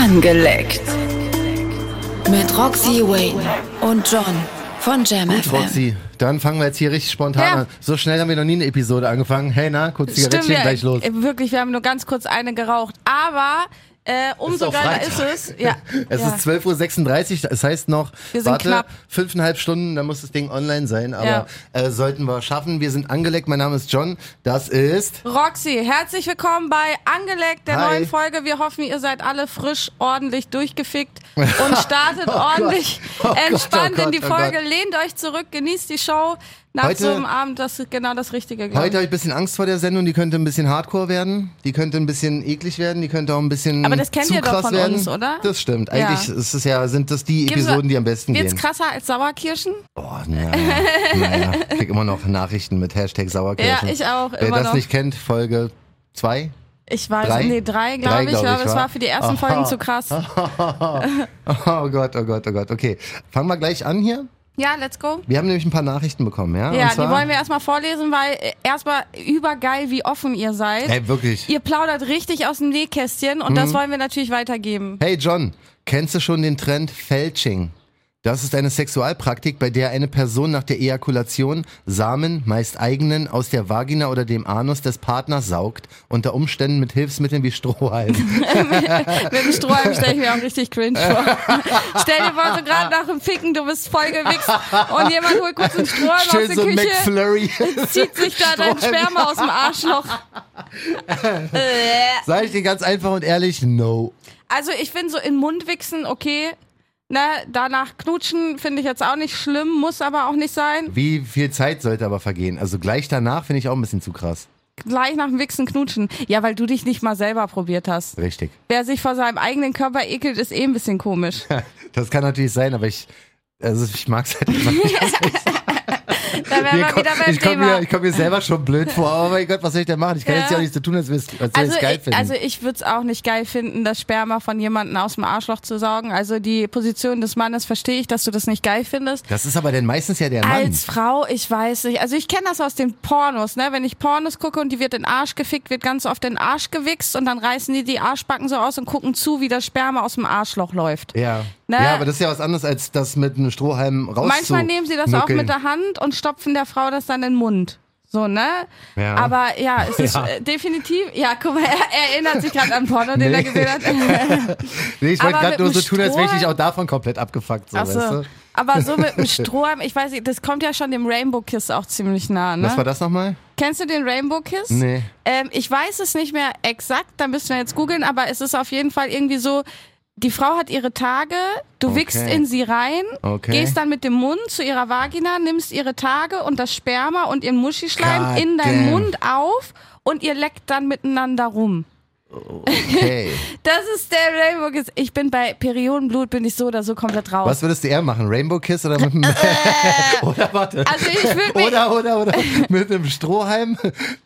Angeleckt. Mit Roxy Wayne und John von Jam Gut, FM. Roxy, dann fangen wir jetzt hier richtig spontan Ja. an. So schnell haben wir noch nie eine Episode angefangen. Hey, na, kurz Zigarettchen, wir, gleich los. Wirklich, wir haben nur ganz kurz eine geraucht. Aber äh, umso doch geiler ist es. Ja. Es ja. ist 12.36 Uhr, das heißt noch, Wir sind warte, knapp. fünfeinhalb Stunden, dann muss das Ding online sein, aber Ja. äh, sollten wir schaffen. Wir sind angeleckt, mein Name ist John, das ist... Roxy, herzlich willkommen bei Angeleckt, der Hi. neuen Folge. Wir hoffen, ihr seid alle frisch, ordentlich durchgefickt und startet ordentlich Oh Gott, entspannt oh Gott, in die oh Folge. Gott. Lehnt euch zurück, genießt die Show. Nach Heute- so einem Abend, das ist genau das Richtige. glaub ich. Heute habe ich ein bisschen Angst vor der Sendung, die könnte ein bisschen hardcore werden, die könnte ein bisschen eklig werden, die könnte auch ein bisschen Aber das kennt zu ihr doch krass von werden. uns, oder? Das stimmt, Ja. eigentlich ist es ja, sind das die Gibt's- Episoden, die am besten Wird's gehen. krasser als Sauerkirschen? Oh, naja, naja. Ich krieg immer noch Nachrichten mit Hashtag Sauerkirschen. Ja, ich auch, Wer das noch. nicht kennt, Folge 2. Ich weiß, Drei? nee, drei, glaube ich. glaub aber ich, es wa? war für die ersten Aha. Folgen zu krass. Oh Gott, oh Gott, oh Gott. Okay, fangen wir gleich an hier. Ja, let's go. Wir haben nämlich ein paar Nachrichten bekommen, ja? Ja, die wollen wir erstmal vorlesen, weil äh, erstmal übergeil, wie offen ihr seid. Hey, wirklich. Ihr plaudert richtig aus dem Nähkästchen und Mhm. das wollen wir natürlich weitergeben. Hey John, kennst du schon den Trend Felching? Das ist eine Sexualpraktik, bei der eine Person nach der Ejakulation Samen, meist eigenen, aus der Vagina oder dem Anus des Partners saugt, unter Umständen mit Hilfsmitteln wie Strohhalm. Mit dem Strohhalm stelle ich mir auch richtig cringe vor. Stell dir vor, so gerade nach dem Ficken, du bist voll gewichst und jemand holt kurz einen Strohhalm aus Schön der so ein Küche, McFlurry. zieht sich da dein. Sperma aus dem Arschloch. Sag ich dir ganz einfach und ehrlich, no. Also ich finde so in den Mund wichsen, okay. Ne, danach knutschen finde ich jetzt auch nicht schlimm, muss aber auch nicht sein. Wie viel Zeit sollte aber vergehen? Also gleich danach finde ich auch ein bisschen zu krass. Gleich nach dem Wichsen knutschen. Ja, weil du dich nicht mal selber probiert hast. Richtig. Wer sich vor seinem eigenen Körper ekelt, ist eh ein bisschen komisch. Das kann natürlich sein, aber ich, also ich mag es halt einfach nicht. Da wären wir komm- wieder beim ich komme Thema. mir, ich komm mir selber schon blöd vor. Oh mein Gott, was soll ich denn machen? Ich kann Ja. jetzt ja auch nichts so tun, als, also, ich es geil ich, finden. also ich würde es auch nicht geil finden, das Sperma von jemandem aus dem Arschloch zu saugen. Also die Position des Mannes verstehe ich, dass du das nicht geil findest. das ist aber dann meistens ja der Mann. Als Frau, ich weiß nicht. Also ich kenne das aus den Pornos, ne? Wenn ich Pornos gucke und die wird in den Arsch gefickt, wird ganz oft in den Arsch gewichst und dann reißen die die Arschbacken so aus und gucken zu, wie das Sperma aus dem Arschloch läuft. ja. Ne? ja, aber das ist ja was anderes, als das mit einem Strohhalm raus Manchmal nehmen sie das auch mit der Hand und stopfen der Frau das dann in den Mund. So, ne? Ja. Aber ja, es ist Ja. äh, definitiv, ja, guck mal, er, er erinnert sich gerade an Porno, den Nee. er gesehen hat. Nee, ich wollte gerade nur so tun, als wäre ich Strohhalm- auch davon komplett abgefuckt. So, Ach so. weißt du? Aber so mit dem Strohhalm, ich weiß nicht, das kommt ja schon dem Rainbow Kiss auch ziemlich nah, ne? Was war das nochmal? Kennst du den Rainbow Kiss? Nee. Ähm, ich weiß es nicht mehr exakt, da müssen wir jetzt googeln, aber es ist auf jeden Fall irgendwie so, die Frau hat ihre Tage, du Okay. wickst in sie rein, Okay. gehst dann mit dem Mund zu ihrer Vagina, nimmst ihre Tage und das Sperma und ihren Muschischleim God in deinen damn. Mund auf und ihr leckt dann miteinander rum. Okay. Das ist der Rainbow Kiss. Ich bin bei Periodenblut, bin ich so oder so komplett raus. Was würdest du eher machen? Rainbow Kiss oder mit einem Oder warte. Also ich würde Oder, oder, oder mit einem Strohhalm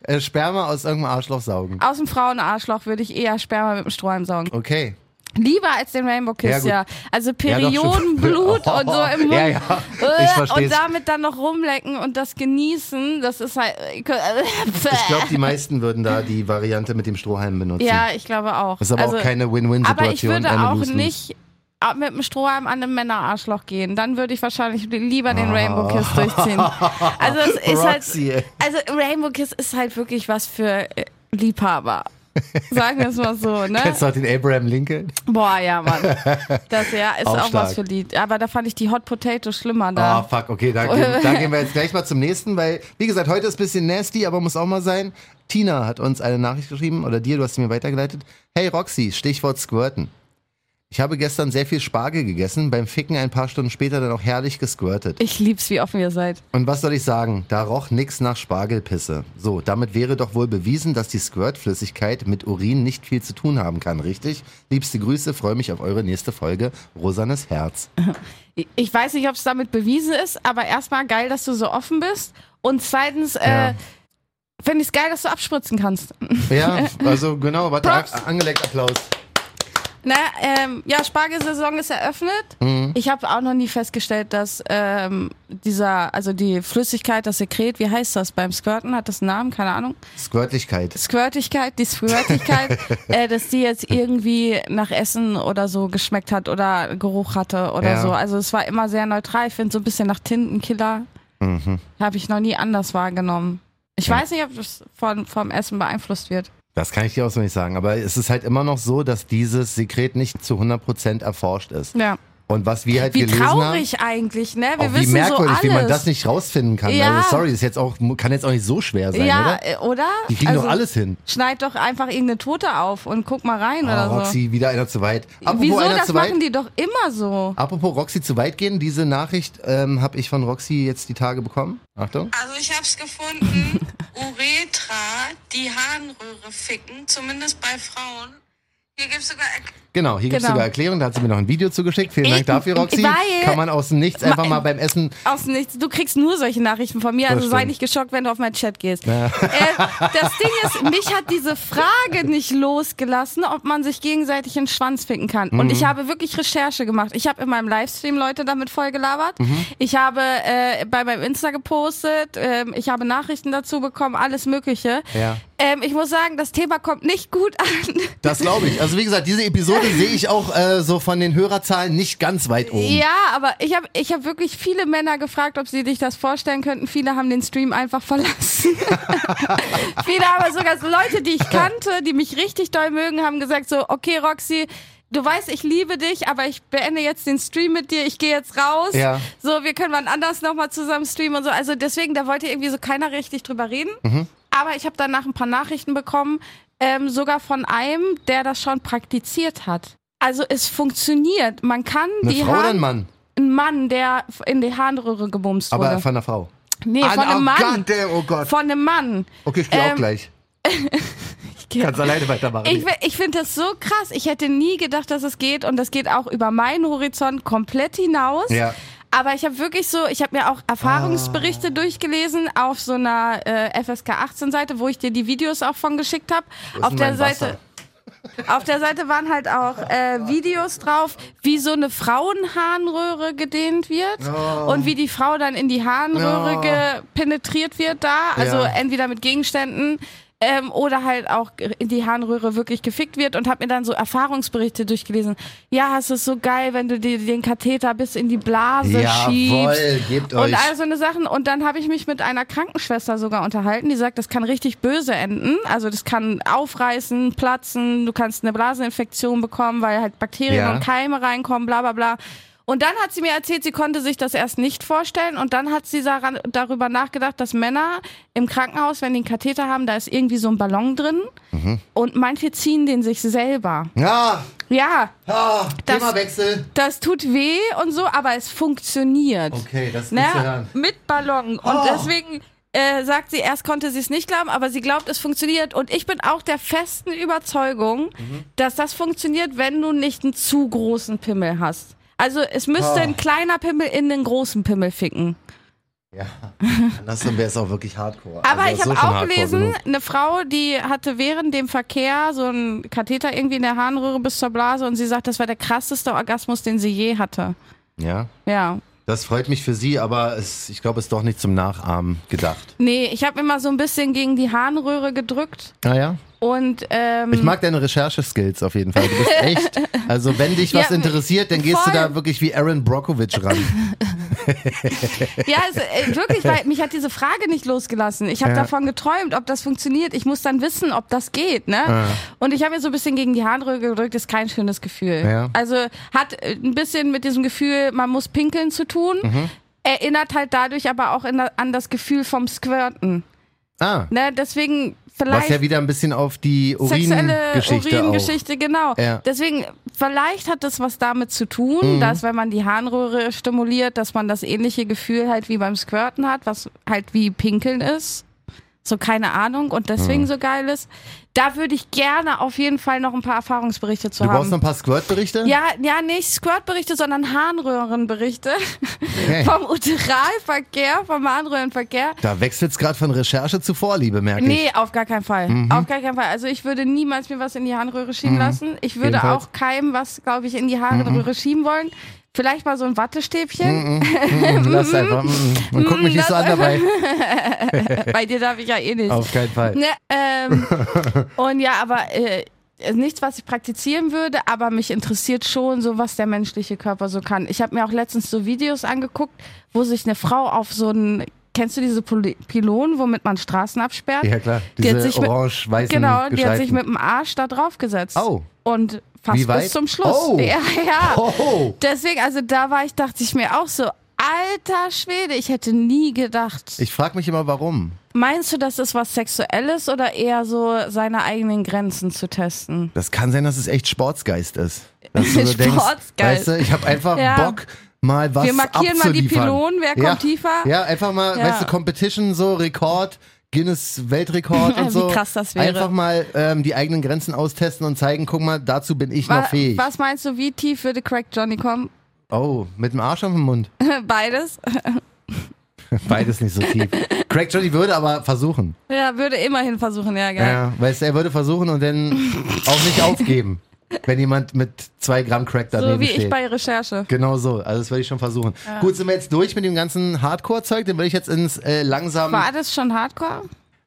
äh, Sperma aus irgendeinem Arschloch saugen. aus dem Frauenarschloch würde ich eher Sperma mit dem Strohhalm saugen. Okay. Lieber als den Rainbow Ja, Kiss, ja. Also Ja, doch, Periodenblut stimmt. und so im Mund. Ja, ja, Äh. Und damit dann noch rumlecken und das genießen, das ist halt. Ich glaube, die meisten würden da die Variante mit dem Strohhalm benutzen. Ja, ich glaube auch. Das ist aber also, auch keine aber ich Win-Win-Situation. würde auch nicht mit dem Strohhalm an einem Männerarschloch gehen. Dann würde ich wahrscheinlich lieber den Ah. Rainbow Kiss durchziehen. Also es ist halt. Also Rainbow Kiss ist halt wirklich was für äh, Liebhaber. Sagen wir es mal so, ne? Kennst du auch den Abraham Lincoln? Boah, ja, Mann. Das ja ist Auch auch, was für Lied. Aber da fand ich die Hot Potato schlimmer Ah, da. fuck, okay, da, gehen- da gehen wir jetzt gleich mal zum nächsten, weil, wie gesagt, heute ist ein bisschen nasty, aber muss auch mal sein. Tina hat uns eine Nachricht geschrieben, oder dir, du hast sie mir weitergeleitet. Hey Roxy, Stichwort Squirten. Ich habe gestern sehr viel Spargel gegessen, beim Ficken ein paar Stunden später dann auch herrlich gesquirtet. Ich lieb's, wie offen ihr seid. Und was soll ich sagen? Da roch nix nach Spargelpisse. So, damit wäre doch wohl bewiesen, dass die Squirtflüssigkeit mit Urin nicht viel zu tun haben kann, richtig? Liebste Grüße, freue mich auf eure nächste Folge. Rosanes Herz. Ich weiß nicht, ob es damit bewiesen ist, aber erstmal geil, dass du so offen bist. Und zweitens, Ja. äh, finde ich es geil, dass du abspritzen kannst. Ja, also genau, warte, angelegt Applaus. Na, ähm, ja, Spargelsaison ist eröffnet. Mhm. Ich habe auch noch nie festgestellt, dass ähm, dieser, also die Flüssigkeit, das Sekret, wie heißt das beim Squirten? Hat das einen Namen? Keine Ahnung. Squirtlichkeit. Squirtigkeit, die Squirtigkeit, äh, dass die jetzt irgendwie nach Essen oder so geschmeckt hat oder Geruch hatte oder Ja. so. Also es war immer sehr neutral. Ich finde so ein bisschen nach Tintenkiller Mhm. habe ich noch nie anders wahrgenommen. Ich weiß nicht, ob das von, vom Essen beeinflusst wird. Das kann ich dir auch so nicht sagen. Aber es ist halt immer noch so, dass dieses Sekret nicht zu 100% erforscht ist. Ja. Und was wir halt Wie gelesen haben. traurig eigentlich, ne? Wir Auch wie wissen merkwürdig, so alles. wie man das nicht rausfinden kann. Ja. Also sorry, ist jetzt auch, kann jetzt auch nicht so schwer sein, ja, oder? äh, oder? Die kriegen also, doch alles hin. Schneid doch einfach irgendeine Tote auf und guck mal rein Oh, oder so. Roxy, wieder einer zu weit. Apropos Wieso? einer Das zu weit. machen die doch immer so. Apropos Roxy zu weit gehen, diese Nachricht ähm, habe ich von Roxy jetzt die Tage bekommen. Achtung. Also ich hab's gefunden. Uretra, die Harnröhre ficken, zumindest bei Frauen. Hier gibt's sogar Erk- Genau, hier gibt's Genau. sogar Erklärung, da hat sie mir noch ein Video zugeschickt. Vielen Dank Ich- dafür, Roxy. Kann man aus dem Nichts einfach mal beim Essen. Aus dem Nichts. Du kriegst nur solche Nachrichten von mir, Das also sei nicht geschockt, wenn du auf meinen Chat gehst. Äh, das Ding ist, mich hat diese Frage nicht losgelassen, ob man sich gegenseitig in den Schwanz ficken kann. Und Mhm. ich habe wirklich Recherche gemacht. Ich habe in meinem Livestream Leute damit voll gelabert. Mhm. Ich habe äh, bei meinem Insta gepostet. ähm, ich habe Nachrichten dazu bekommen, alles Mögliche. Ja. Ähm, ich muss sagen, das Thema kommt nicht gut an. Das glaube ich. Also wie gesagt, diese Episode sehe ich auch äh, so von den Hörerzahlen nicht ganz weit oben. Ja, aber ich habe ich hab wirklich viele Männer gefragt, ob sie sich das vorstellen könnten. Viele haben den Stream einfach verlassen. viele aber sogar so Leute, die ich kannte, die mich richtig doll mögen, haben gesagt so, okay Roxy, du weißt, ich liebe dich, aber ich beende jetzt den Stream mit dir, ich gehe jetzt raus. Ja. So, wir können wann anders nochmal zusammen streamen und so. Also deswegen, da wollte irgendwie so keiner richtig drüber reden. Mhm. Aber ich habe danach ein paar Nachrichten bekommen, ähm, sogar von einem, der das schon praktiziert hat. Also es funktioniert. Man kann Eine die Frau oder ein Mann? ein Mann, der in die Harnröhre gebumst wurde. Aber von einer Frau. nee, Ah, von einem oh Mann. Gott, der- oh Gott. Von einem Mann. Okay, ich gehe auch Ähm, gleich. Kannst alleine weitermachen. Ich, ich finde das so krass. Ich hätte nie gedacht, dass es geht und das geht auch über meinen Horizont komplett hinaus. ja. Aber ich habe wirklich so, ich habe mir auch Erfahrungsberichte durchgelesen auf so einer äh, FSK 18 Seite, wo ich dir die Videos auch von geschickt habe. Auf der Seite auf der Seite waren halt auch äh, Videos drauf, wie so eine Frauenharnröhre gedehnt wird Oh. und wie die Frau dann in die Harnröhre gepenetriert wird da, also Ja. entweder mit Gegenständen ähm, oder halt auch in die Harnröhre wirklich gefickt wird und habe mir dann so Erfahrungsberichte durchgelesen. Ja, es ist so geil, wenn du dir den Katheter bis in die Blase schiebst. Jawohl, gebt Und euch. all so eine Sachen. Und dann habe ich mich mit einer Krankenschwester sogar unterhalten, die sagt, das kann richtig böse enden. Also das kann aufreißen, platzen, du kannst eine Blaseninfektion bekommen, weil halt Bakterien Ja. und Keime reinkommen, bla bla bla. Und dann hat sie mir erzählt, sie konnte sich das erst nicht vorstellen. Und dann hat sie daran, darüber nachgedacht, dass Männer im Krankenhaus, wenn die einen Katheter haben, da ist irgendwie so ein Ballon drin. Mhm. Und manche ziehen den sich selber. ja, Ja, ah, Das- Themawechsel. das tut weh und so, aber es funktioniert. Okay, das ist Ne? zu hören. Mit Ballon. Und Oh. deswegen äh, sagt sie, erst konnte sie es nicht glauben, aber sie glaubt, es funktioniert. Und ich bin auch der festen Überzeugung, Mhm. dass das funktioniert, wenn du nicht einen zu großen Pimmel hast. Also es müsste Oh. ein kleiner Pimmel in den großen Pimmel ficken. Ja, andersrum wäre es auch wirklich hardcore. Aber Also, ich habe auch gelesen, eine Frau, die hatte während dem Verkehr so einen Katheter irgendwie in der Harnröhre bis zur Blase und sie sagt, das war der krasseste Orgasmus, den sie je hatte. Ja, Ja. das freut mich für Sie, aber es, ich glaube, es ist doch nicht zum Nachahmen gedacht. Nee, ich habe immer so ein bisschen gegen die Harnröhre gedrückt Ah ja? Und ähm, Ich mag deine Rechercheskills auf jeden Fall. Du bist echt. Also wenn dich was Ja, interessiert, dann gehst voll. du da wirklich wie Aaron Brockovich ran. Ja, es, äh, wirklich, weil mich hat diese Frage nicht losgelassen. Ich habe Ja. davon geträumt, ob das funktioniert. Ich muss dann wissen, ob das geht, ne? Und ich habe mir so ein bisschen gegen die Harnröhre gedrückt, ist kein schönes Gefühl. Ja. Also hat äh, ein bisschen mit diesem Gefühl, man muss pinkeln zu tun. Mhm. Erinnert halt dadurch aber auch in, an das Gefühl vom Squirten. Ah, Ne? Deswegen was vielleicht ja wieder ein bisschen auf die sexuelle Uringeschichte. Uringeschichte, genau. Ja. Deswegen, vielleicht hat das was damit zu tun, Mhm. dass wenn man die Harnröhre stimuliert, dass man das ähnliche Gefühl halt wie beim Squirten hat, was halt wie Pinkeln ist. So keine Ahnung und Mhm. deswegen so geil ist. Da würde ich gerne auf jeden Fall noch ein paar Erfahrungsberichte zu Du haben. brauchst noch ein paar Squirt-Berichte? ja, ja, nicht Squirt-Berichte, sondern Harnröhrenberichte Okay. vom Uteralverkehr, vom Harnröhrenverkehr. Da wechselt's gerade von Recherche zu Vorliebe, merke ich. Nee, auf gar keinen Fall. Mhm. Auf gar keinen Fall. Also ich würde niemals mir was in die Harnröhre schieben lassen. Ich würde Jedenfalls. auch keinem was, glaube ich, in die Harnröhre schieben wollen. Vielleicht mal so ein Wattestäbchen. Mhm, Lass einfach. mm, Und guck mich nicht so an dabei. Bei dir darf ich ja eh nicht. Auf keinen Fall. Ne, ähm, und ja, aber äh, nichts, was ich praktizieren würde, aber mich interessiert schon so, was der menschliche Körper so kann. Ich habe mir auch letztens so Videos angeguckt, wo sich eine Frau auf so einen, kennst du diese Pol- Pylonen, womit man Straßen absperrt? Ja, klar. Die hat Diese sich mit- orange-weißen Genau, die hat sich mit dem Arsch da drauf gesetzt. Oh. Und fast bis zum Schluss. Oh. Ja, ja. Oh. Deswegen, also da war ich, dachte ich mir auch so, alter Schwede, ich hätte nie gedacht. Ich frage mich immer, warum. Meinst du, das ist was Sexuelles oder eher so seine eigenen Grenzen zu testen? Das kann sein, dass es echt Sportsgeist ist. Dass du so denkst, Sportsgeist. weißt du, ich habe einfach Ja. Bock, mal was Wir markieren mal die. Pylonen, wer ja. kommt tiefer? Ja, einfach mal, Ja. weißt du, Competition, so Rekord, Guinness Weltrekord und Wie so. krass das wäre. Einfach mal ähm, die eigenen Grenzen austesten und zeigen, guck mal, dazu bin ich Wa- noch fähig. Was meinst du, wie tief würde Crack Johnny kommen? Oh, mit dem Arsch auf dem Mund. Beides. Beides nicht so tief. Craig Johnny würde aber versuchen. Ja, würde immerhin versuchen, ja, geil. Ja, weißt du, er würde versuchen und dann auch nicht aufgeben, wenn jemand mit zwei Gramm Crack daneben So wie steht. ich bei Recherche. Genau so, also das würde ich schon versuchen. Gut, sind wir jetzt durch mit dem ganzen Hardcore-Zeug, dann würde ich jetzt ins äh, langsam. War das schon Hardcore?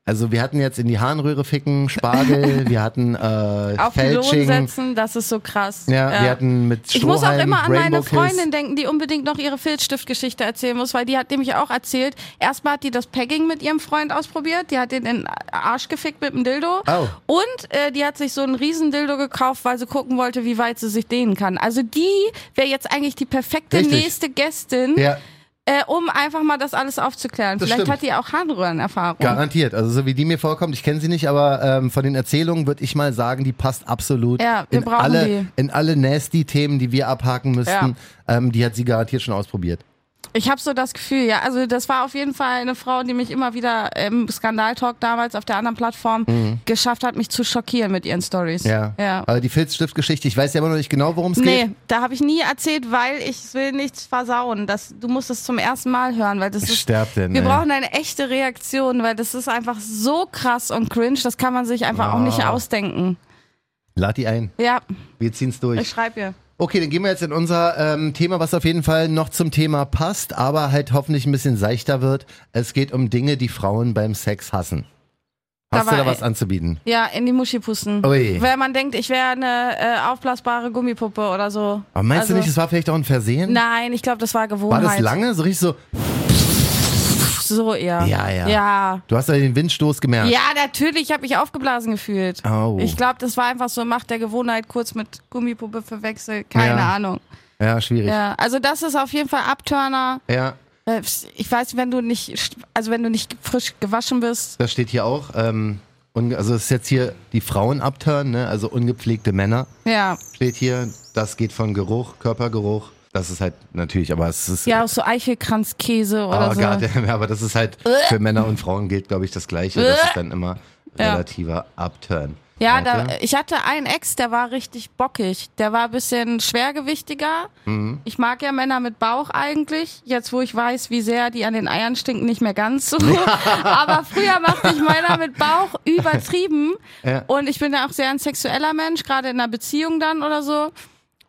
Also wir hatten jetzt in die Harnröhre ficken, Spargel, wir hatten äh, Auf Fälsching. setzen, das ist so krass. Ja, wir hatten mit Ich muss auch Strohhalm, immer an meine Rainbow Kiss. Freundin denken, die unbedingt noch ihre Filzstiftgeschichte erzählen muss, weil die hat nämlich auch erzählt, erstmal hat die das Pegging mit ihrem Freund ausprobiert, die hat den in den Arsch gefickt mit dem Dildo Oh. und äh, die hat sich so einen riesen Dildo gekauft, weil sie gucken wollte, wie weit sie sich dehnen kann. Also die wäre jetzt eigentlich die perfekte Richtig. nächste Gästin, Ja, äh, um einfach mal das alles aufzuklären. Das Vielleicht stimmt. hat die auch Harnröhrenerfahrung. garantiert. Also so wie die mir vorkommt, ich kenne sie nicht, aber ähm, von den Erzählungen würde ich mal sagen, die passt absolut Ja, wir in brauchen alle die. in alle nasty Themen, die wir abhaken müssten. Ähm, die hat sie garantiert schon ausprobiert. Ich habe so das Gefühl, ja. Also das war auf jeden Fall eine Frau, die mich immer wieder im Skandaltalk damals auf der anderen Plattform geschafft hat, mich zu schockieren mit ihren Stories. Mhm. Ja. ja. Aber die Filzstiftgeschichte, ich weiß ja immer noch nicht genau, worum es geht. Nee, da habe ich nie erzählt, weil ich will nichts versauen. Das, du musst es zum ersten Mal hören, weil das ist. Sterb denn. Wir ey. brauchen eine echte Reaktion, weil das ist einfach so krass und cringe, das kann man sich einfach auch nicht Ah. ausdenken. Lad die ein. Ja, Wir ziehen's durch. ich schreibe ihr. Okay, dann gehen wir jetzt in unser ähm, Thema, was auf jeden Fall noch zum Thema passt, aber halt hoffentlich ein bisschen seichter wird. Es geht um Dinge, die Frauen beim Sex hassen. Hast du war- da was anzubieten? Ja, in die Muschi pusten. Ui. Wenn man denkt, ich wäre eine äh, aufblasbare Gummipuppe oder so. Aber meinst Also- du nicht, es war vielleicht auch ein Versehen? Nein, ich glaube, das war war Gewohnheit. das lange? So richtig so, So eher. Ja, ja. Ja. du hast ja den Windstoß gemerkt. Ja, natürlich, ich habe mich aufgeblasen gefühlt. Oh. Ich glaube, das war einfach so Macht der Gewohnheit, kurz mit Gummipuppe verwechselt. Keine Ja. Ahnung. Ja, schwierig. Ja. Ja, also das ist auf jeden Fall Abturner. Äh, Ich weiß, wenn du nicht, also wenn du nicht frisch gewaschen bist. das steht hier auch. Ähm, also es ist jetzt hier die Frauen abturnen, ne? also ungepflegte Männer Ja, steht hier. Das geht von Geruch, Körpergeruch. Das ist halt natürlich, aber es ist ja, auch so Eichelkranzkäse oder Oh so. Gott, aber das ist halt für Männer und Frauen gilt, glaube ich, das Gleiche. Das ist dann immer Ja. relativer Upturn. Ja, da, ich hatte einen Ex, der war richtig bockig. Der war ein bisschen schwergewichtiger. Mhm. Ich mag ja Männer mit Bauch eigentlich. Jetzt, wo ich weiß, wie sehr die an den Eiern stinken, nicht mehr ganz so. Aber früher machte ich Männer mit Bauch übertrieben. Ja. Und ich bin ja auch sehr ein sexueller Mensch, gerade in einer Beziehung dann oder so.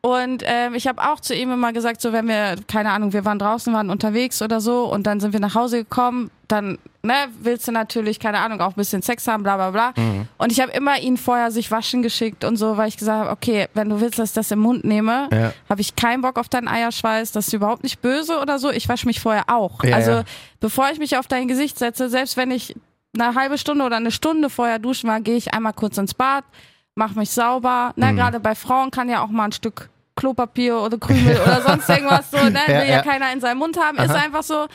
Und ähm, ich habe auch zu ihm immer gesagt, so wenn wir, keine Ahnung, wir waren draußen, waren unterwegs oder so und dann sind wir nach Hause gekommen, dann ne, willst du natürlich, keine Ahnung, auch ein bisschen Sex haben, bla bla bla. Mhm. Und ich habe immer ihn vorher sich waschen geschickt und so, weil ich gesagt habe, okay, wenn du willst, dass ich das im Mund nehme, Ja. habe ich keinen Bock auf deinen Eierschweiß, das ist überhaupt nicht böse oder so. Ich wasche mich vorher auch. Ja, also ja. bevor ich mich auf dein Gesicht setze, selbst wenn ich eine halbe Stunde oder eine Stunde vorher duschen war, gehe ich einmal kurz ins Bad, mach mich sauber. Na, Mhm. gerade bei Frauen kann ja auch mal ein Stück Klopapier oder Krümel oder sonst irgendwas so, ne? Will ja, keiner in seinem Mund haben, ist einfach so.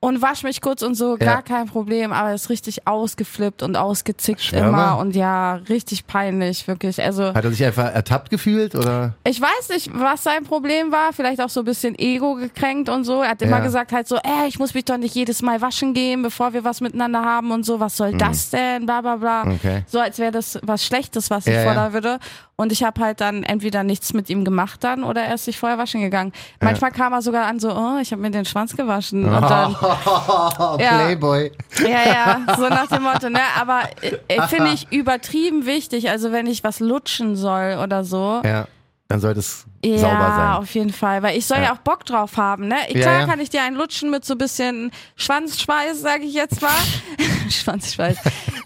und wasch mich kurz und so, gar Ja. kein Problem, aber ist richtig ausgeflippt und ausgezickt Schwör immer und ja, richtig peinlich, wirklich. Also Hat er sich einfach ertappt gefühlt oder? ich weiß nicht, was sein Problem war, vielleicht auch so ein bisschen Ego gekränkt und so. Er hat immer Ja. gesagt halt so, ey, ich muss mich doch nicht jedes Mal waschen gehen, bevor wir was miteinander haben und so, was soll das denn, bla bla bla. Mhm. Okay. So als wäre das was Schlechtes, was ich Ja, ja. fordern würde. Und ich habe halt dann entweder nichts mit ihm gemacht dann oder er ist sich vorher waschen gegangen. Manchmal kam er sogar an so, oh, ich habe mir den Schwanz gewaschen. Und dann, Oh, Ja. Playboy. ja, ja, so nach dem Motto, ne? Aber äh, finde ich übertrieben wichtig. Also wenn ich was lutschen soll oder so. Ja, dann sollte es Ja, sauber sein. auf jeden Fall, weil ich soll ja, Ja. auch Bock drauf haben, ne? Ja, Klar ja. kann ich dir einen lutschen mit so ein bisschen Schwanzschweiß, sage ich jetzt mal. Schwanzschweiß.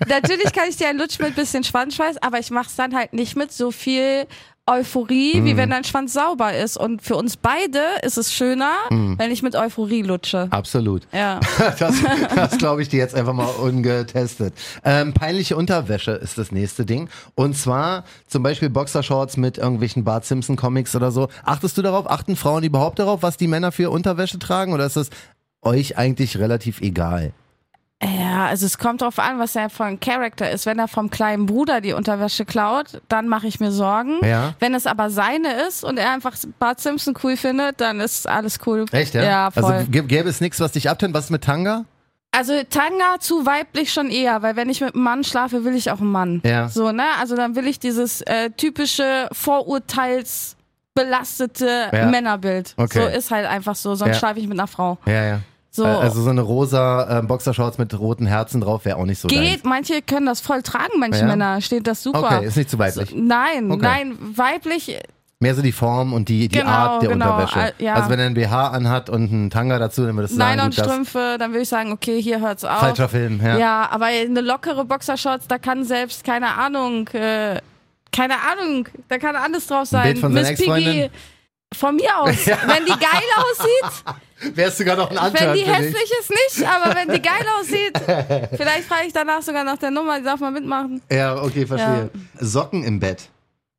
Natürlich kann ich dir einen lutschen mit bisschen Schwanzschweiß, aber ich mach's dann halt nicht mit so viel Euphorie, Mhm. wie wenn dein Schwanz sauber ist. Und für uns beide ist es schöner, Mhm. wenn ich mit Euphorie lutsche. Absolut. Ja. Das, das glaube ich dir jetzt einfach mal ungetestet. Ähm, peinliche Unterwäsche ist das nächste Ding. Und zwar zum Beispiel Boxershorts mit irgendwelchen Bart Simpson Comics oder so. Achtest du darauf? Achten Frauen überhaupt darauf, was die Männer für Unterwäsche tragen? Oder ist das euch eigentlich relativ egal? Ja, also es kommt drauf an, was er für ein Charakter ist. Wenn er vom kleinen Bruder die Unterwäsche klaut, dann mache ich mir Sorgen. Ja. Wenn es aber seine ist und er einfach Bart Simpson cool findet, dann ist alles cool. Echt, ja? Ja, voll. Also gä- gäbe es nichts, was dich abtönt? Was ist mit Tanga? Also Tanga zu weiblich schon eher, weil wenn ich mit einem Mann schlafe, will ich auch einen Mann. Ja. So, ne? Also dann will ich dieses äh, typische vorurteilsbelastete Ja. Männerbild. Okay. So ist halt einfach so, sonst Ja. schlafe ich mit einer Frau. Ja, ja. So. Äh, Also so eine rosa äh, Boxershorts mit roten Herzen drauf wäre auch nicht so Geht, manche können das voll tragen, manche Ja? Männer, steht das super. Okay, ist nicht zu weiblich. Nein, Okay. nein, weiblich, Mehr so die Form und die, die Genau, Art der genau, Unterwäsche. äh, ja. Also wenn er ein BH anhat und einen Tanga dazu, dann würdest du sagen, gut, das Nylonstrümpfe, dann würde ich sagen, okay, hier hört's auf. falscher Film. Ja. Ja, aber eine lockere Boxershorts, da kann selbst, keine Ahnung, äh, keine Ahnung, da kann alles drauf sein. Bild von Miss Piggy, von mir aus. Wenn die geil aussieht, Wärst du sogar noch ein wenn Antwort die hässlich ist, nicht, aber wenn die geil aussieht, vielleicht frage ich danach sogar nach der Nummer, die darf man mitmachen. Ja, okay, verstehe. Socken im Bett.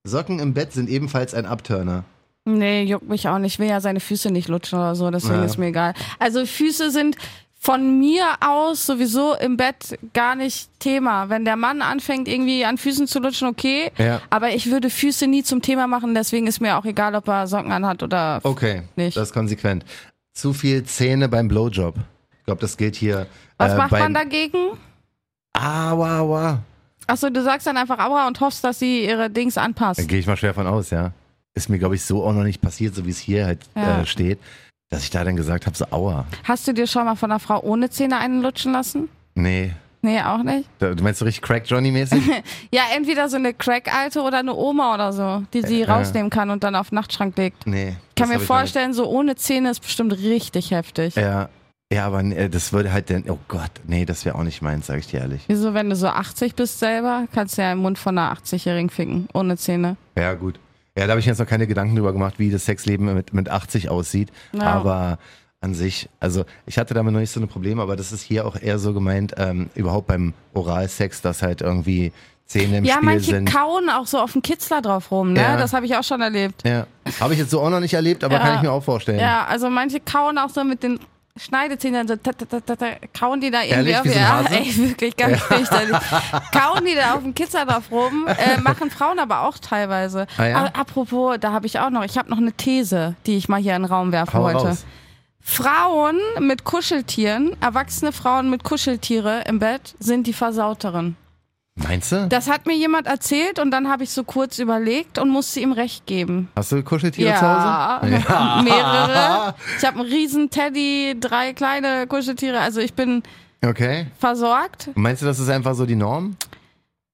Socken im Bett sind ebenfalls ein Abturner. Nee, juckt mich auch nicht. Ich will ja seine Füße nicht lutschen oder so, deswegen Ja. ist mir egal. Also Füße sind von mir aus sowieso im Bett gar nicht Thema. Wenn der Mann anfängt, irgendwie an Füßen zu lutschen, okay. Ja. Aber ich würde Füße nie zum Thema machen, deswegen ist mir auch egal, ob er Socken anhat oder. Okay, Nicht. das ist konsequent. Zu viel Zähne beim Blowjob. Ich glaube, das gilt hier. Was äh, macht man dagegen? Aua, aua. Achso, du sagst dann einfach Aua und hoffst, dass sie ihre Dings Da anpasst. gehe ich mal schwer von aus, ja. Ist mir, glaube ich, so auch noch nicht passiert, so wie es hier halt Ja. äh, steht, dass ich da dann gesagt habe, so aua. Hast du dir schon mal von einer Frau ohne Zähne einen lutschen lassen? Nee. Nee, auch nicht. Du meinst so richtig Crack Johnny-mäßig? Ja, entweder so eine Crack-Alte oder eine Oma oder so, die sie Ja. rausnehmen kann und dann auf den Nachtschrank legt. nee. Ich kann mir vorstellen, so ohne Zähne ist bestimmt richtig heftig. Ja. Ja, aber nee, das würde halt dann, oh Gott, nee, das wäre auch nicht meins, sage ich dir ehrlich. Wieso, wenn du so 80 bist selber, kannst du ja im Mund von einer 80-Jährigen ficken, ohne Zähne. Ja, gut. Ja, da habe ich mir jetzt noch keine Gedanken drüber gemacht, wie das Sexleben mit, mit 80 aussieht. Ja. Aber an sich, also ich hatte damit noch nicht so ein Problem, aber das ist hier auch eher so gemeint, ähm, überhaupt beim Oralsex, dass halt irgendwie Zähne im ja, Spiel manche sind. kauen auch so auf den Kitzler drauf rum, ne? Ja. Das habe ich auch schon erlebt. Ja, habe ich jetzt so auch noch nicht erlebt, aber Ja. kann ich mir auch vorstellen. Ja, also manche kauen auch so mit den Schneidezähnen, so ta, ta, ta, kauen die da irgendwie Ehrlich, auf. ja, ey, wirklich ganz fürchterlich. kauen die da auf den Kitzler drauf rum, äh, machen Frauen aber auch teilweise. Ah, ja? Apropos, da habe ich auch noch, ich habe noch eine These, die ich mal hier in den Raum werfe Hau heute. raus. Frauen mit Kuscheltieren, erwachsene Frauen mit Kuscheltiere im Bett sind die Versauteren. Meinst du? Das hat mir jemand erzählt und dann habe ich so kurz überlegt und musste ihm recht geben. Hast du Kuscheltiere Ja, zu Hause? mehrere. Ich habe einen riesen Teddy, drei kleine Kuscheltiere. Also ich bin Okay. versorgt. Meinst du, das ist einfach so die Norm?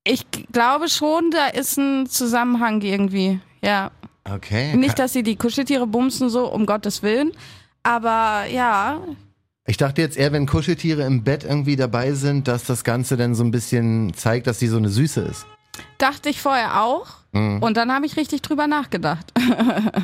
Ich glaube schon, da ist ein Zusammenhang irgendwie. Ja. Okay. Nicht, dass sie die Kuscheltiere bumsen, so um Gottes Willen. Aber ja, Ich dachte jetzt eher, wenn Kuscheltiere im Bett irgendwie dabei sind, dass das Ganze dann so ein bisschen zeigt, dass sie so eine Süße ist. dachte ich vorher auch. Mhm. Und dann habe ich richtig drüber nachgedacht.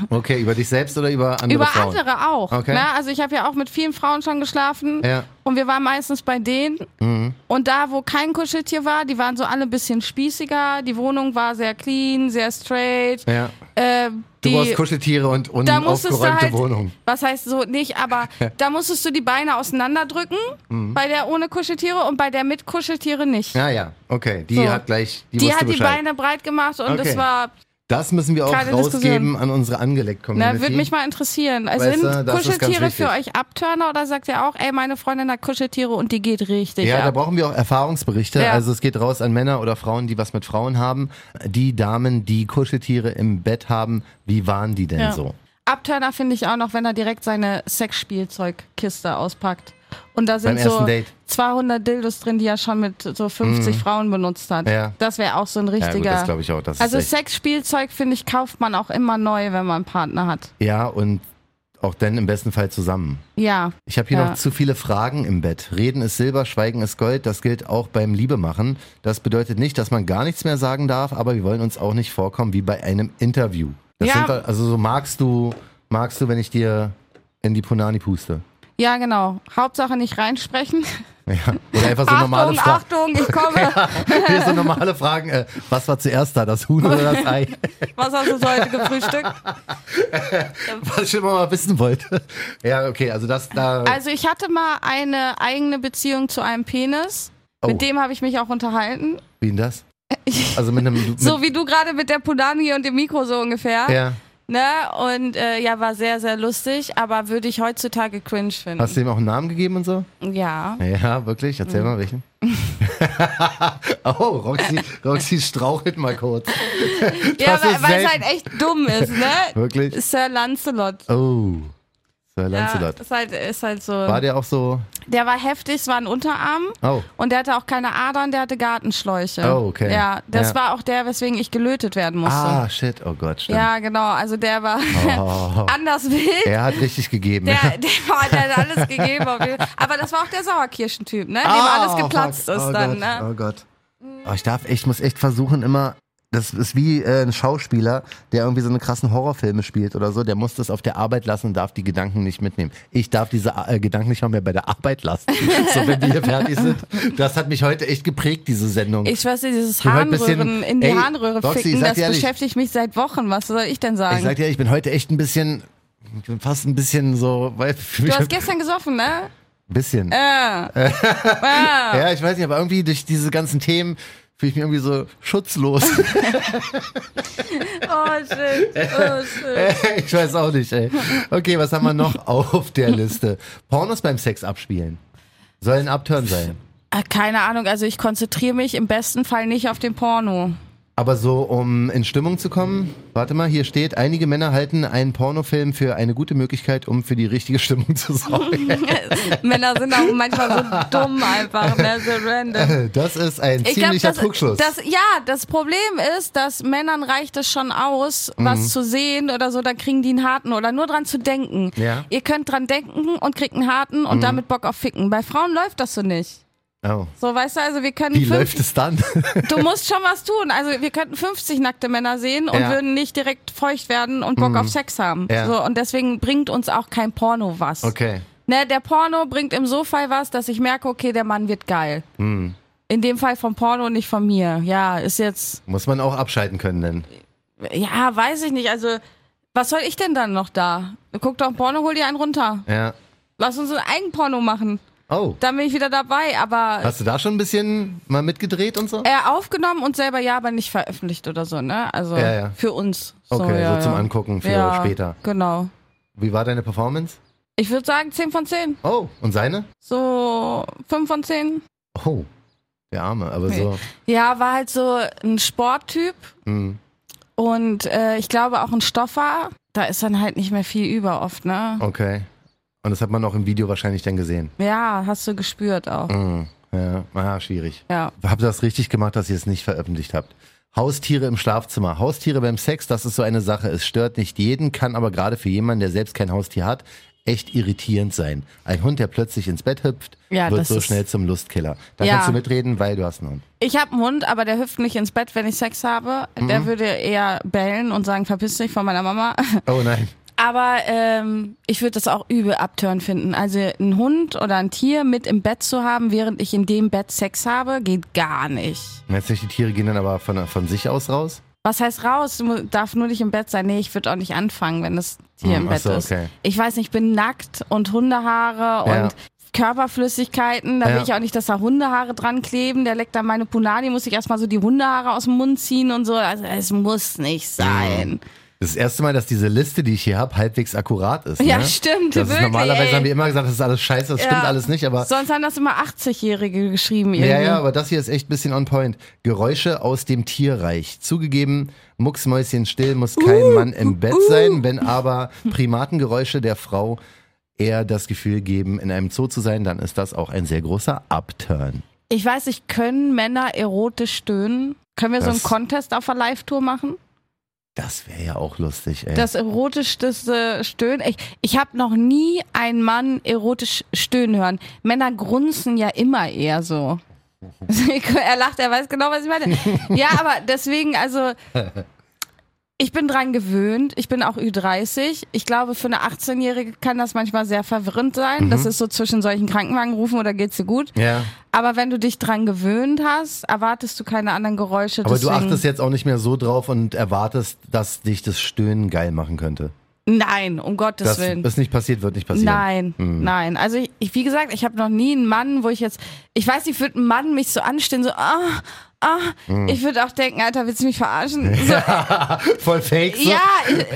Okay, über dich selbst oder über andere Über Frauen? andere auch. Okay. Ne? Also ich habe ja auch mit vielen Frauen schon geschlafen. Ja. Und wir waren meistens bei denen. Mhm. Und da, wo kein Kuscheltier war, die waren so alle ein bisschen spießiger. Die Wohnung war sehr clean, sehr straight. Ja. Äh, Du die, brauchst Kuscheltiere und unaufgeräumte halt, Wohnung. was heißt so nicht, aber da musstest du die Beine auseinanderdrücken, bei der ohne Kuscheltiere und bei der mit Kuscheltiere nicht. Mhm. Ja, ja, okay. Die So. hat gleich, die, die hat die Bescheid. Beine breit gemacht und Okay. das war, Das müssen wir auch Keine rausgeben Diskussion. an unsere angeleckt-Community. na, würde mich mal interessieren. Also Weißt du, sind Kuscheltiere für euch Abturner oder sagt ihr auch, ey, meine Freundin hat Kuscheltiere und die geht richtig Ja, da ab? brauchen wir auch Erfahrungsberichte. Ja. Also es geht raus an Männer oder Frauen, die was mit Frauen haben. Die Damen, die Kuscheltiere im Bett haben, wie waren die denn Ja. so? Abturner finde ich auch noch, wenn er direkt seine Sexspielzeugkiste auspackt. Und da sind Beim so Date. 200 Dildos drin, die er schon mit so 50 Frauen benutzt hat. Mhm. Ja. Das wäre auch so ein Ja, gut, richtiger. das glaube ich auch. Das also Sexspielzeug, finde ich, kauft man auch immer neu, wenn man einen Partner hat. ja, und auch dann im besten Fall zusammen. Ja. Ich habe hier Ja. noch zu viele Fragen im Bett. Reden ist Silber, Schweigen ist Gold. Das gilt auch beim Liebemachen. Das bedeutet nicht, dass man gar nichts mehr sagen darf, aber wir wollen uns auch nicht vorkommen wie bei einem Interview. Das Ja. sind also so magst du, magst du, wenn ich dir in die Punani puste. Ja, genau. Hauptsache nicht reinsprechen. Ja. Oder einfach so normale Achtung, Fragen. Achtung, ich komme. Hier so normale Fragen. Äh, was war zuerst da, das Huhn oder das Ei? Was hast du so heute gefrühstückt? Was ich immer mal wissen wollte. Ja, okay, also das da. Also ich hatte mal eine eigene Beziehung zu einem Penis. Oh. Mit dem habe ich mich auch unterhalten. wie denn das? Also mit einem. Mit, So wie du gerade mit der Punani und dem Mikro so ungefähr. ja. Ne? Und äh, ja, war sehr, sehr lustig, aber würde ich heutzutage cringe finden. Hast du ihm auch einen Namen gegeben und so? ja. Ja, wirklich? Mhm. Erzähl mal welchen. oh, Roxy, Roxy strauchelt mal kurz. Ja, weil es halt echt dumm ist, ne? Wirklich? Sir Lancelot. Oh, Sir Ja, ist halt, ist halt so. War der auch so? Der war heftig, es war ein Unterarm. Oh, Und der hatte auch keine Adern, der hatte Gartenschläuche. Oh, okay. Ja, das Ja. war auch der, weswegen ich gelötet werden musste. ah, shit, oh Gott, stimmt. ja, genau. Also der war Oh, anders wild. er hat richtig gegeben. Der, der, war, der hat alles gegeben. Aber das war auch der Sauerkirschentyp, ne? Dem Ah, alles geplatzt fuck. ist oh dann, Gott, ne? Oh Gott. Oh, ich darf echt, muss echt versuchen immer, das ist wie äh, ein Schauspieler, der irgendwie so eine krassen Horrorfilme spielt oder so, der muss das auf der Arbeit lassen und darf die Gedanken nicht mitnehmen. Ich darf diese äh, Gedanken nicht mal mehr bei der Arbeit lassen. so, wenn wir hier fertig sind. Das hat mich heute echt geprägt, diese Sendung. Ich weiß nicht, dieses Harnröhren, in die Ey, Harnröhre Roxy, ficken, das ehrlich- beschäftigt mich seit Wochen. Was soll ich denn ich sagen? sag dir, ich bin heute echt ein bisschen, ich bin fast ein bisschen so, weil du hast gestern gesoffen, ne? bisschen. Ah. Ja, ich weiß nicht, aber irgendwie durch diese ganzen Themen fühle ich mich irgendwie so schutzlos. Oh shit, oh shit. ich weiß auch nicht, ey. Okay, was haben wir noch auf der Liste? Pornos beim Sex abspielen. Sollen Abturn sein. Ah, Keine Ahnung, also ich konzentriere mich im besten Fall nicht auf den Porno. Aber so, um in Stimmung zu kommen, warte mal, hier steht, einige Männer halten einen Pornofilm für eine gute Möglichkeit, um für die richtige Stimmung zu sorgen. Männer sind auch manchmal so dumm einfach, ne? so random. Das ist ein Ich glaub, ziemlicher das, Trugschluss. das, ja, das Problem ist, dass Männern reicht es schon aus, Mhm. was zu sehen oder so, dann kriegen die einen harten oder nur dran zu denken. Ja. Mhm. Ihr könnt dran denken und kriegt einen harten und damit Bock auf Ficken. Bei Frauen läuft das so nicht. Oh. So, weißt du, also wir können Wie fünf, läuft es dann? du musst schon was tun. Also wir könnten 50 nackte Männer sehen und Ja. Würden nicht direkt feucht werden und Bock auf Sex haben. Ja. So, und deswegen bringt uns auch kein Porno was. Okay. Ne, der Porno bringt im So-Fall was, dass ich merke, okay, der Mann wird geil. Hm. In dem Fall vom Porno und nicht von mir. Ja, ist jetzt, Muss man auch abschalten können, denn. ja, weiß ich nicht. Also, was soll ich denn dann noch da? Guck doch Porno, hol dir einen runter. Ja. Lass uns ein Eigenporno machen. Oh. Dann bin ich wieder dabei, aber Hast du da schon ein bisschen mal mitgedreht und so? äh, aufgenommen und selber ja, aber nicht veröffentlicht oder so, ne? Also Ja, ja. für uns. So, Okay, ja, so zum. Angucken für später. Genau. Wie war deine Performance? Ich würde sagen 10 von 10. Oh, und seine? So 5 von 10. Oh, der Arme, aber Okay. so. Ja, war halt so ein Sporttyp. Hm. Und äh, ich glaube auch ein Stoffer, da ist dann halt nicht mehr viel über oft, ne? Okay. Und das hat man auch im Video wahrscheinlich dann gesehen. Ja, hast du gespürt auch. Hm. Ja, ah, schwierig. Ja. Habt ihr das richtig gemacht, dass ihr es nicht veröffentlicht habt? Haustiere im Schlafzimmer. Haustiere beim Sex, das ist so eine Sache. Es stört nicht jeden, kann aber gerade für jemanden, der selbst kein Haustier hat, echt irritierend sein. Ein Hund, der plötzlich ins Bett hüpft, Ja, wird so schnell zum Lustkiller. Da Ja. kannst du mitreden, weil du hast einen Hund. Ich habe einen Hund, aber der hüpft nicht ins Bett, wenn ich Sex habe. Mhm. Der würde eher bellen und sagen, verpiss dich von meiner Mama. Oh nein. Aber ähm, ich würde das auch übel abtören finden. Also einen Hund oder ein Tier mit im Bett zu haben, während ich in dem Bett Sex habe, geht gar nicht. Meinst du nicht, die Tiere gehen dann aber von, von sich aus raus? Was heißt raus? Du darf nur nicht im Bett sein. Nee, ich würde auch nicht anfangen, wenn das Tier Hm, im Bett so, ist. okay. Ich weiß nicht, ich bin nackt und Hundehaare Ja. und Körperflüssigkeiten. Da Ja. will ich auch nicht, dass da Hundehaare dran kleben. Der leckt dann meine Punani, muss ich erstmal so die Hundehaare aus dem Mund ziehen und so. Also es muss nicht sein. Das ist das erste Mal, dass diese Liste, die ich hier habe, halbwegs akkurat ist. Ja, ne? stimmt, Das wirklich, normalerweise ey. haben wir immer gesagt, das ist alles scheiße, das stimmt Ja. alles nicht, aber Sonst haben das immer 80-Jährige geschrieben. Irgendwie. Ja, ja, aber das hier ist echt ein bisschen on point. Geräusche aus dem Tierreich. Zugegeben, Mucksmäuschen still muss kein Mann im Bett sein, wenn aber Primatengeräusche der Frau eher das Gefühl geben, in einem Zoo zu sein, dann ist das auch ein sehr großer Upturn. Ich weiß nicht, können Männer erotisch stöhnen? Können wir so einen Das- Contest auf der Live-Tour machen? Das wäre ja auch lustig, ey. Das erotischste Stöhnen. Ich, ich habe noch nie einen Mann erotisch stöhnen hören. Männer grunzen ja immer eher so. er lacht, er weiß genau, was ich meine. Ja, aber deswegen, also ich bin dran gewöhnt. Ich bin auch Ü30. Ich glaube, für eine 18-Jährige kann das manchmal sehr verwirrend sein. Das ist so zwischen solchen Krankenwagenrufen oder geht's dir gut? ja, Aber wenn du dich dran gewöhnt hast, erwartest du keine anderen Geräusche. aber du achtest jetzt auch nicht mehr so drauf und erwartest, dass dich das Stöhnen geil machen könnte. Nein, um Gottes Das Willen. ist nicht passiert, wird nicht passieren. Nein, Hm. nein. Also ich, ich, wie gesagt, ich habe noch nie einen Mann, wo ich jetzt, ich weiß nicht, würde ein Mann mich so anstehen, so, ah, ah, Hm. ich würde auch denken, Alter, willst du mich verarschen? So, Voll fake. So. ja,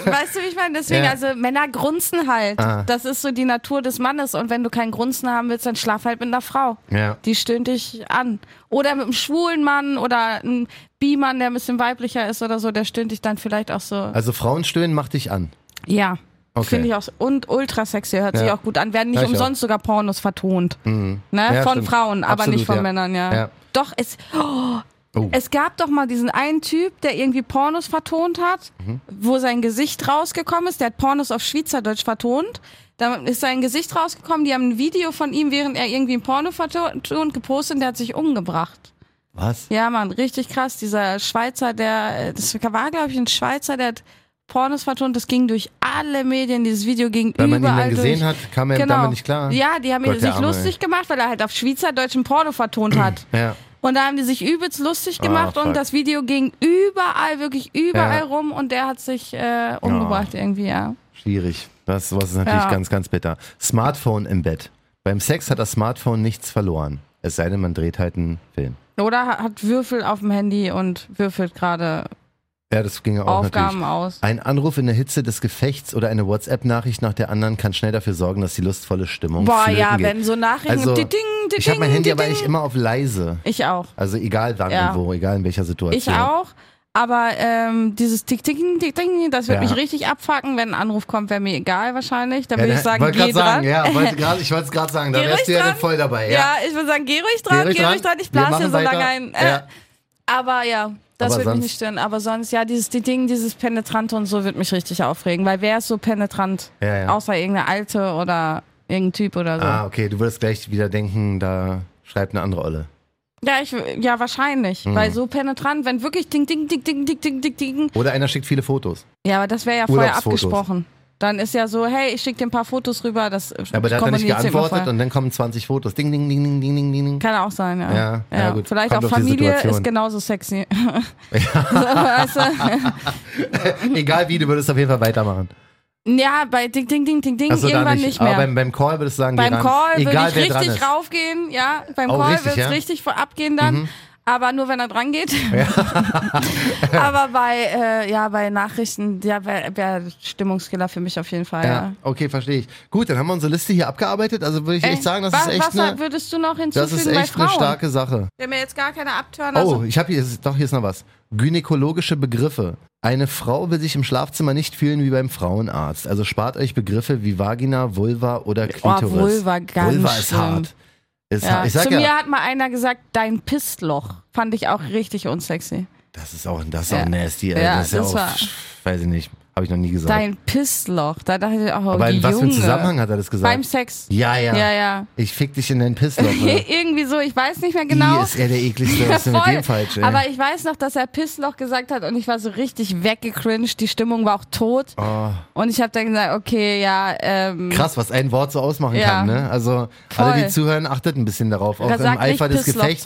weißt du, wie ich meine? Deswegen, Ja. also Männer grunzen halt. Ah. Das ist so die Natur des Mannes. Und wenn du kein Grunzen haben willst, dann schlaf halt mit einer Frau. Ja. Die stöhnt dich an. Oder mit einem schwulen Mann oder einem Bi-Mann, der ein bisschen weiblicher ist oder so, der stöhnt dich dann vielleicht auch so. Also Frauenstöhnen macht dich an. Ja. Okay. Finde ich auch. Und ultra sexy, hört sich Ja. auch gut an. Werden nicht Ja, ich umsonst sogar Pornos vertont. Ne? Ja, von stimmt. Frauen, aber Absolut, nicht von ja. Männern, ja. Ja. Doch, es, oh, Oh. es gab doch mal diesen einen Typ, der irgendwie Pornos vertont hat, Mhm. wo sein Gesicht rausgekommen ist. Der hat Pornos auf Schweizerdeutsch vertont. Dann ist sein Gesicht rausgekommen. Die haben ein Video von ihm, während er irgendwie ein Porno vertont, gepostet und der hat sich umgebracht. Was? Ja, Mann, richtig krass. Dieser Schweizer, der, das war, glaube ich, ein Schweizer, der hat Pornos vertont. Das ging durch alle Medien. Dieses Video ging Wenn man ihn dann gesehen durch. hat, kam er damit nicht klar. Ja, die haben Gott, sich lustig gemacht, weil er halt auf Schweizerdeutsch ein Porno vertont hat. Ja. Und da haben die sich übelst lustig gemacht Ah, und das Video ging überall, wirklich überall Ja. rum und der hat sich äh, umgebracht irgendwie, ja. Schwierig. Das sowas ist natürlich Ja. ganz, ganz bitter. Smartphone im Bett. Beim Sex hat das Smartphone nichts verloren. Es sei denn, man dreht halt einen Film. Oder hat Würfel auf dem Handy und würfelt gerade Ja, das ging auch Aufgaben natürlich. aus. Ein Anruf in der Hitze des Gefechts oder eine WhatsApp-Nachricht nach der anderen kann schnell dafür sorgen, dass die lustvolle Stimmung Boah, ja, geht. wenn so Nachrichten. Also, Ding, ding, ich habe mein Handy aber eigentlich immer auf leise. Ich auch. Also egal wann Ja. und wo, egal in welcher Situation. Ich auch. Aber ähm, dieses Tick, Tick, Tick, Tick, das wird Ja. mich richtig abfacken. Wenn ein Anruf kommt, wäre mir egal wahrscheinlich. Dann Ja, würde ich sagen, geh grad sagen, dran. ja, wollte grad, ich wollte es gerade sagen, da Geh wärst ruhig du ja dran. dann voll dabei. Ja. Ja, ich würde sagen, geh ruhig dran, geh ruhig dran, ich blase dir so lange ein. Äh, Ja. Aber ja, das Aber wird mich nicht stören. Aber sonst, ja, dieses die Ding, dieses Penetrante und so wird mich richtig aufregen. Weil wer ist so penetrant? Ja, ja. Außer irgendeine Alte oder irgendein Typ oder so. Ah, okay, du würdest gleich wieder denken, da schreibt eine andere Olle. Ja, ich, ja, wahrscheinlich. Mhm. Weil so penetrant, wenn wirklich Ding, Ding, Ding, Ding, Ding, Ding, Ding, Ding. Oder einer schickt viele Fotos. Ja, aber das wäre ja vorher abgesprochen. Dann ist ja so, hey, ich schicke dir ein paar Fotos rüber. Das Aber der hat dann nicht geantwortet und dann kommen 20 Fotos. Ding, ding, ding, ding, ding, ding, ding. Kann auch sein, ja. Ja, ja, gut. Vielleicht Kommt auch Familie ist genauso sexy. so, weißt du? Egal wie, du würdest auf jeden Fall weitermachen. Ja, bei Ding, Ding, Ding, Ding, Ding da irgendwann nicht. nicht, mehr. Aber beim, beim Call würdest du sagen, beim. Call würde ich richtig raufgehen, ja. Beim Oh, Call wird es ja? Mhm. richtig abgehen dann. Aber nur wenn er dran geht. aber bei, äh, ja, bei Nachrichten, ja, wäre wär Stimmungskiller für mich auf jeden Fall. Ja, Ja. okay, verstehe ich. Gut, dann haben wir unsere Liste hier abgearbeitet. Also würde ich echt sagen, das was, ist echt, was eine, würdest du noch das hinzufügen ist echt eine starke Sache. Der mir jetzt gar keine abtören. Also, Oh, ich habe hier, doch, hier ist noch was. Gynäkologische Begriffe. Eine Frau will sich im Schlafzimmer nicht fühlen wie beim Frauenarzt. Also spart euch Begriffe wie Vagina, Vulva oder Klitoris. Vulva, ganz Vulva ist schlimm. hart. Ist ja. hart. Ich sag Zu ja, mir hat mal einer gesagt, dein Pissloch. Fand ich auch richtig unsexy. das ist auch, das ist Ja. auch nasty. Ey. Ja, das ist ja das auch, war- weiß ich nicht. Habe ich noch nie gesagt. Dein Pissloch. Da dachte ich auch, oh, Aber in was für einem. Zusammenhang hat er das gesagt? Beim Sex. ja, ja, Ja, ja. Ich fick dich in dein Pissloch. Irgendwie so, ich weiß nicht mehr genau. I ist er der ekligste. Was ist denn mit dem falsch, ey? Aber ich weiß noch, dass er Pissloch gesagt hat und ich war so richtig weggecringed. Die Stimmung war auch tot. oh, Und ich habe dann gesagt, okay, ja, ähm, krass, was ein Wort so ausmachen Ja. kann, ne? Also Voll. alle, die zuhören, achtet ein bisschen darauf. Auch im Eifer des Pissloch Gefechts.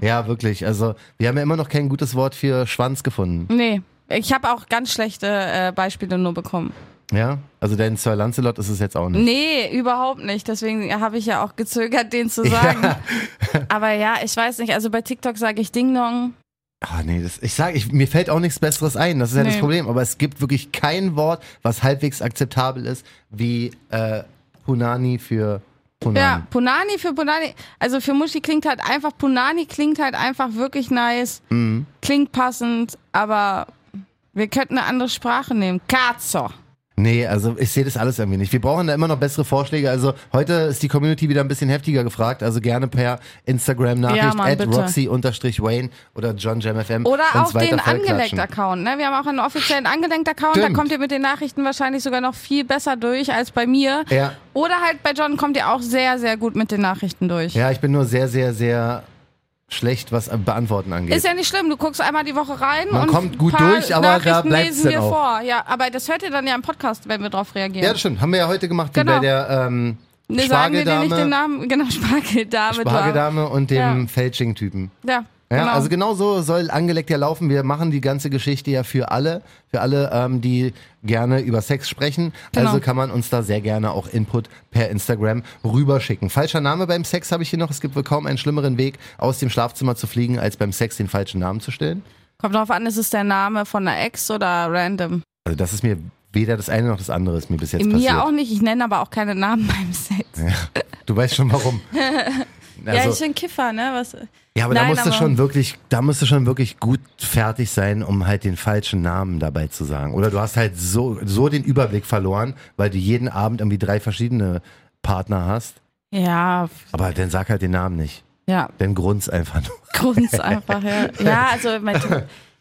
Ja, wirklich. Also wir haben ja immer noch kein gutes Wort für Schwanz gefunden. nee. Ich habe auch ganz schlechte äh, Beispiele nur bekommen. Ja? Also dein Sir Lancelot ist es jetzt auch nicht. Nee, überhaupt nicht. Deswegen habe ich ja auch gezögert, den zu sagen. Aber ja, ich weiß nicht. Also bei TikTok sage ich Ding Dong. Ah, nee, das, ich sage, mir fällt auch nichts Besseres ein. Das ist ja das Nee. Problem. Aber es gibt wirklich kein Wort, was halbwegs akzeptabel ist, wie äh, Punani für Punani. Ja, Punani für Punani. Also für Muschi klingt halt einfach, Punani klingt halt einfach wirklich nice. Mhm. Klingt passend, aber wir könnten eine andere Sprache nehmen. Katzo. Nee, also ich sehe das alles irgendwie nicht. Wir brauchen da immer noch bessere Vorschläge. Also heute ist die Community wieder ein bisschen heftiger gefragt. Also gerne per Instagram-Nachricht Ja, at. Roxy-Wayne oder JohnJamFM. Oder weiter den vollklatschen. Angeleckt-Account. Ne? Wir haben auch einen offiziellen Angeleckt-Account. Da kommt ihr mit den Nachrichten wahrscheinlich sogar noch viel besser durch als bei mir. Ja. Oder halt bei John kommt ihr auch sehr, sehr gut mit den Nachrichten durch. ja, ich bin nur sehr, sehr, sehr schlecht, was Beantworten angeht. Ist ja nicht schlimm, du guckst einmal die Woche rein Man und kommt gut durch, aber da dann wir auch. vor. Ja, aber das hört ihr dann ja im Podcast, wenn wir drauf reagieren. ja, das stimmt. Haben wir ja heute gemacht, Genau. bei der ähm, Ne, sagen wir dir nicht den Spargeldame, Namen? Genau, Spargeldame. Spargeldame und dem Ja. Fälsching-Typen. Ja, Ja, genau. also genau so soll angeleckt ja laufen. Wir machen die ganze Geschichte ja für alle, für alle, ähm, die gerne über Sex sprechen. Genau. Also kann man uns da sehr gerne auch Input per Instagram rüberschicken. Falscher Name beim Sex habe ich hier noch. Es gibt wohl kaum einen schlimmeren Weg, aus dem Schlafzimmer zu fliegen, als beim Sex den falschen Namen zu stellen. Kommt drauf an, ist es der Name von einer Ex oder random? Also das ist mir weder das eine noch das andere ist mir bis jetzt Mir passiert. auch nicht, ich nenne aber auch keine Namen beim Sex. Ja, Du weißt schon warum. Also, ich bin Kiffer, ne? Was? Ja, aber da Nein, musst du aber- schon wirklich, da musst du schon wirklich gut fertig sein, um halt den falschen Namen dabei zu sagen. Oder du hast halt so, so den Überblick verloren, weil du jeden Abend irgendwie drei verschiedene Partner hast. Ja, Aber dann sag halt den Namen nicht. ja, Dann grunz einfach nur. Grunz einfach, ja. Ja, also mein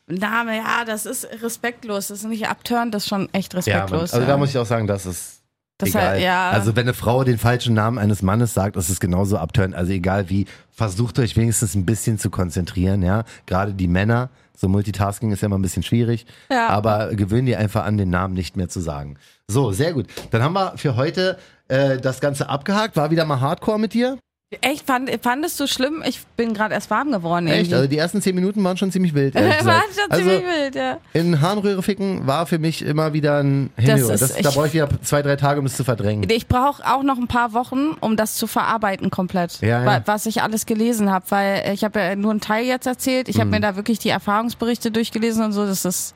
Name, ja, das ist respektlos. Das ist nicht abturnt, das ist schon echt Ja, respektlos. also ja. da muss ich auch sagen, das ist Das egal. halt, ja. Also wenn eine Frau den falschen Namen eines Mannes sagt, ist es genauso abturnt. Also egal wie, versucht euch wenigstens ein bisschen zu konzentrieren, ja. Gerade die Männer, so Multitasking ist ja immer ein bisschen schwierig. Ja. Aber gewöhn dir einfach an, den Namen nicht mehr zu sagen. So, sehr gut. Dann haben wir für heute äh, das Ganze abgehakt. War wieder mal Hardcore mit dir. Echt, fand, fandest du schlimm? Ich bin gerade erst warm geworden. Echt? irgendwie. Also die ersten zehn Minuten waren schon ziemlich wild. ehrlich War gesagt. schon also ziemlich wild, ja. in Harnröhre ficken war für mich immer wieder ein Hinhörer. ist Das, da brauche ich wieder zwei, drei Tage, um es zu verdrängen. Ich brauche auch noch ein paar Wochen, um das zu verarbeiten komplett, Ja, ja. wa- was ich alles gelesen habe, weil ich habe ja nur einen Teil jetzt erzählt. Ich Mhm. habe mir da wirklich die Erfahrungsberichte durchgelesen und so. Das ist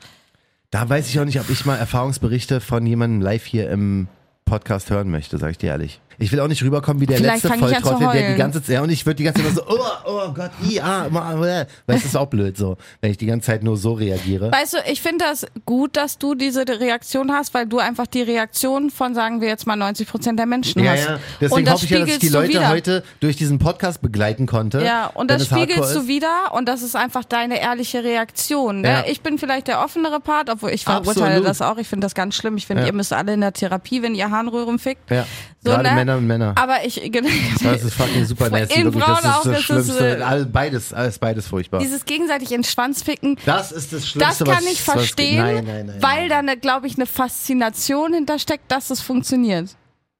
Da weiß ich auch nicht, ob ich mal Erfahrungsberichte von jemandem live hier im Podcast hören möchte, sag ich dir ehrlich. Ich will auch nicht rüberkommen wie der Vielleicht letzte Volltrottel, der die ganze Zeit, ja, und ich würde die ganze Zeit immer so, oh, oh Gott, i, ah, weil es ist auch blöd so, wenn ich die ganze Zeit nur so reagiere. Weißt du, ich finde das gut, dass du diese Reaktion hast, weil du einfach die Reaktion von, sagen wir jetzt mal, 90 Prozent der Menschen Ja, hast. ja. Deswegen und das hoffe ich ja, dass ich die Leute wieder. heute durch diesen Podcast begleiten konnte. Ja, und das spiegelst du wieder und das ist einfach deine ehrliche Reaktion. Ne? Ja. Ich bin vielleicht der offenere Part, obwohl ich verurteile Absolut. das auch. Ich finde das ganz schlimm. Ich finde, Ja. ihr müsst alle in der Therapie, wenn ihr Harnröhren fickt. Ja, So, gerade ne? Männer und Männer. Aber ich, genau, Das ist fucking super nasty, In. Frauen Das ist auch, das das ist, Schlimmste. äh, All- beides, alles beides furchtbar. dieses gegenseitig in den Schwanz ficken, Das ist das das Schlimmste, kann was, ich was- verstehen, nein, nein, nein, weil da, glaube ich, eine Faszination hintersteckt, dass es funktioniert.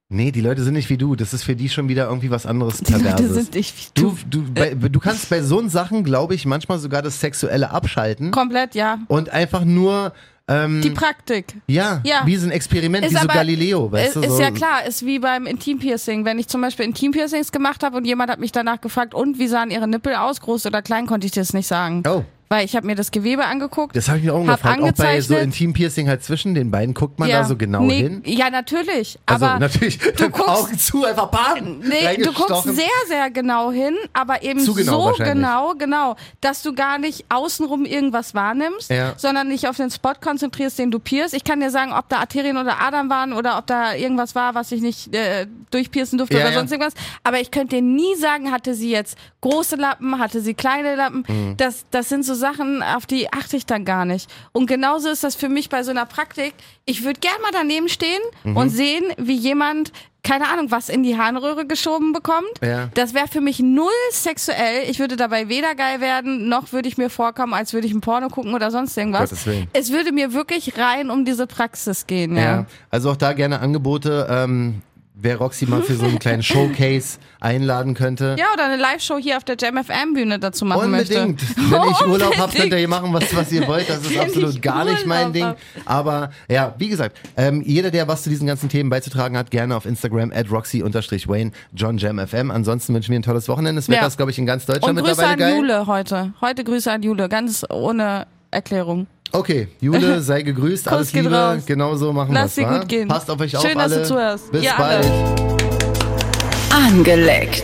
Nee, die Leute sind nicht wie du. Das ist für die schon wieder irgendwie was anderes Die Leute sind nicht wie Du, du, bei, du kannst bei so Sachen, glaube ich, manchmal sogar das Sexuelle abschalten Komplett, ja. und einfach nur, ähm, Die Praktik. ja, Ja. wie so ein Experiment, Ist wie so aber- Galileo, weißt ist, du? ist so, ja klar, ist wie beim Intimpiercing. Wenn ich zum Beispiel Intimpiercings gemacht habe und jemand hat mich danach gefragt, und wie sahen ihre Nippel aus, groß oder klein, konnte ich das nicht sagen. Oh, Weil ich habe mir das Gewebe angeguckt. das habe ich mir auch gefragt. Auch bei so. Intimpiercing halt zwischen den beiden, guckt man ja. da so genau nee, hin? Ja, natürlich. Also aber natürlich, du guckst- Augen zu, einfach bam, Nee, du guckst sehr, sehr genau hin, aber eben genau so genau, genau, dass du gar nicht außenrum irgendwas wahrnimmst, Ja. sondern dich auf den Spot konzentrierst, den du pierst. Ich kann dir sagen, ob da Arterien oder Adern waren oder ob da irgendwas war, was ich nicht äh, durchpiercen durfte Ja, oder sonst irgendwas. Aber ich könnte dir nie sagen, hatte sie jetzt große Lappen, hatte sie kleine Lappen. Mhm. Das, das sind so so Sachen, auf die achte ich dann gar nicht. Und genauso ist das für mich bei so einer Praktik. Ich würde gern mal daneben stehen Mhm. und sehen, wie jemand keine Ahnung, was in die Harnröhre geschoben bekommt. Ja. Das wäre für mich null sexuell. Ich würde dabei weder geil werden, noch würde ich mir vorkommen, als würde ich ein Porno gucken oder sonst irgendwas. Es würde mir wirklich rein um diese Praxis gehen, ja. Ja. Also auch da gerne Angebote. Ähm, wer Roxy mal für so einen kleinen Showcase einladen könnte. Ja, oder eine Live-Show hier auf der Jam FM Bühne dazu machen Unbedingt. möchte. Wenn ich Urlaub habe, Unbedingt. könnt ihr hier machen, was, was ihr wollt. Das ist Wenn absolut gar nicht mein Ding. hab. Aber ja, wie gesagt, ähm, jeder, der was zu diesen ganzen Themen beizutragen hat, gerne auf Instagram at roxy-wayne, John Jam FM. Ansonsten wünschen wir ein tolles Wochenende. Das Wetter Ja. ist, glaube ich, in ganz Deutschland Und Grüße mittlerweile an geil. Jule heute. Heute Grüße an Jule, ganz ohne Erklärung. Okay, Jule, sei gegrüßt. Alles geht Liebe. raus. Genau so machen Lass wir's, dir wa? gut gehen. Passt auf euch auf Schön, dass du zuhörst. Bis Ihr bald. alle. Angeleckt.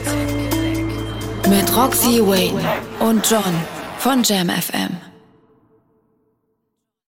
Mit Roxy Wayne und John von Jam FM.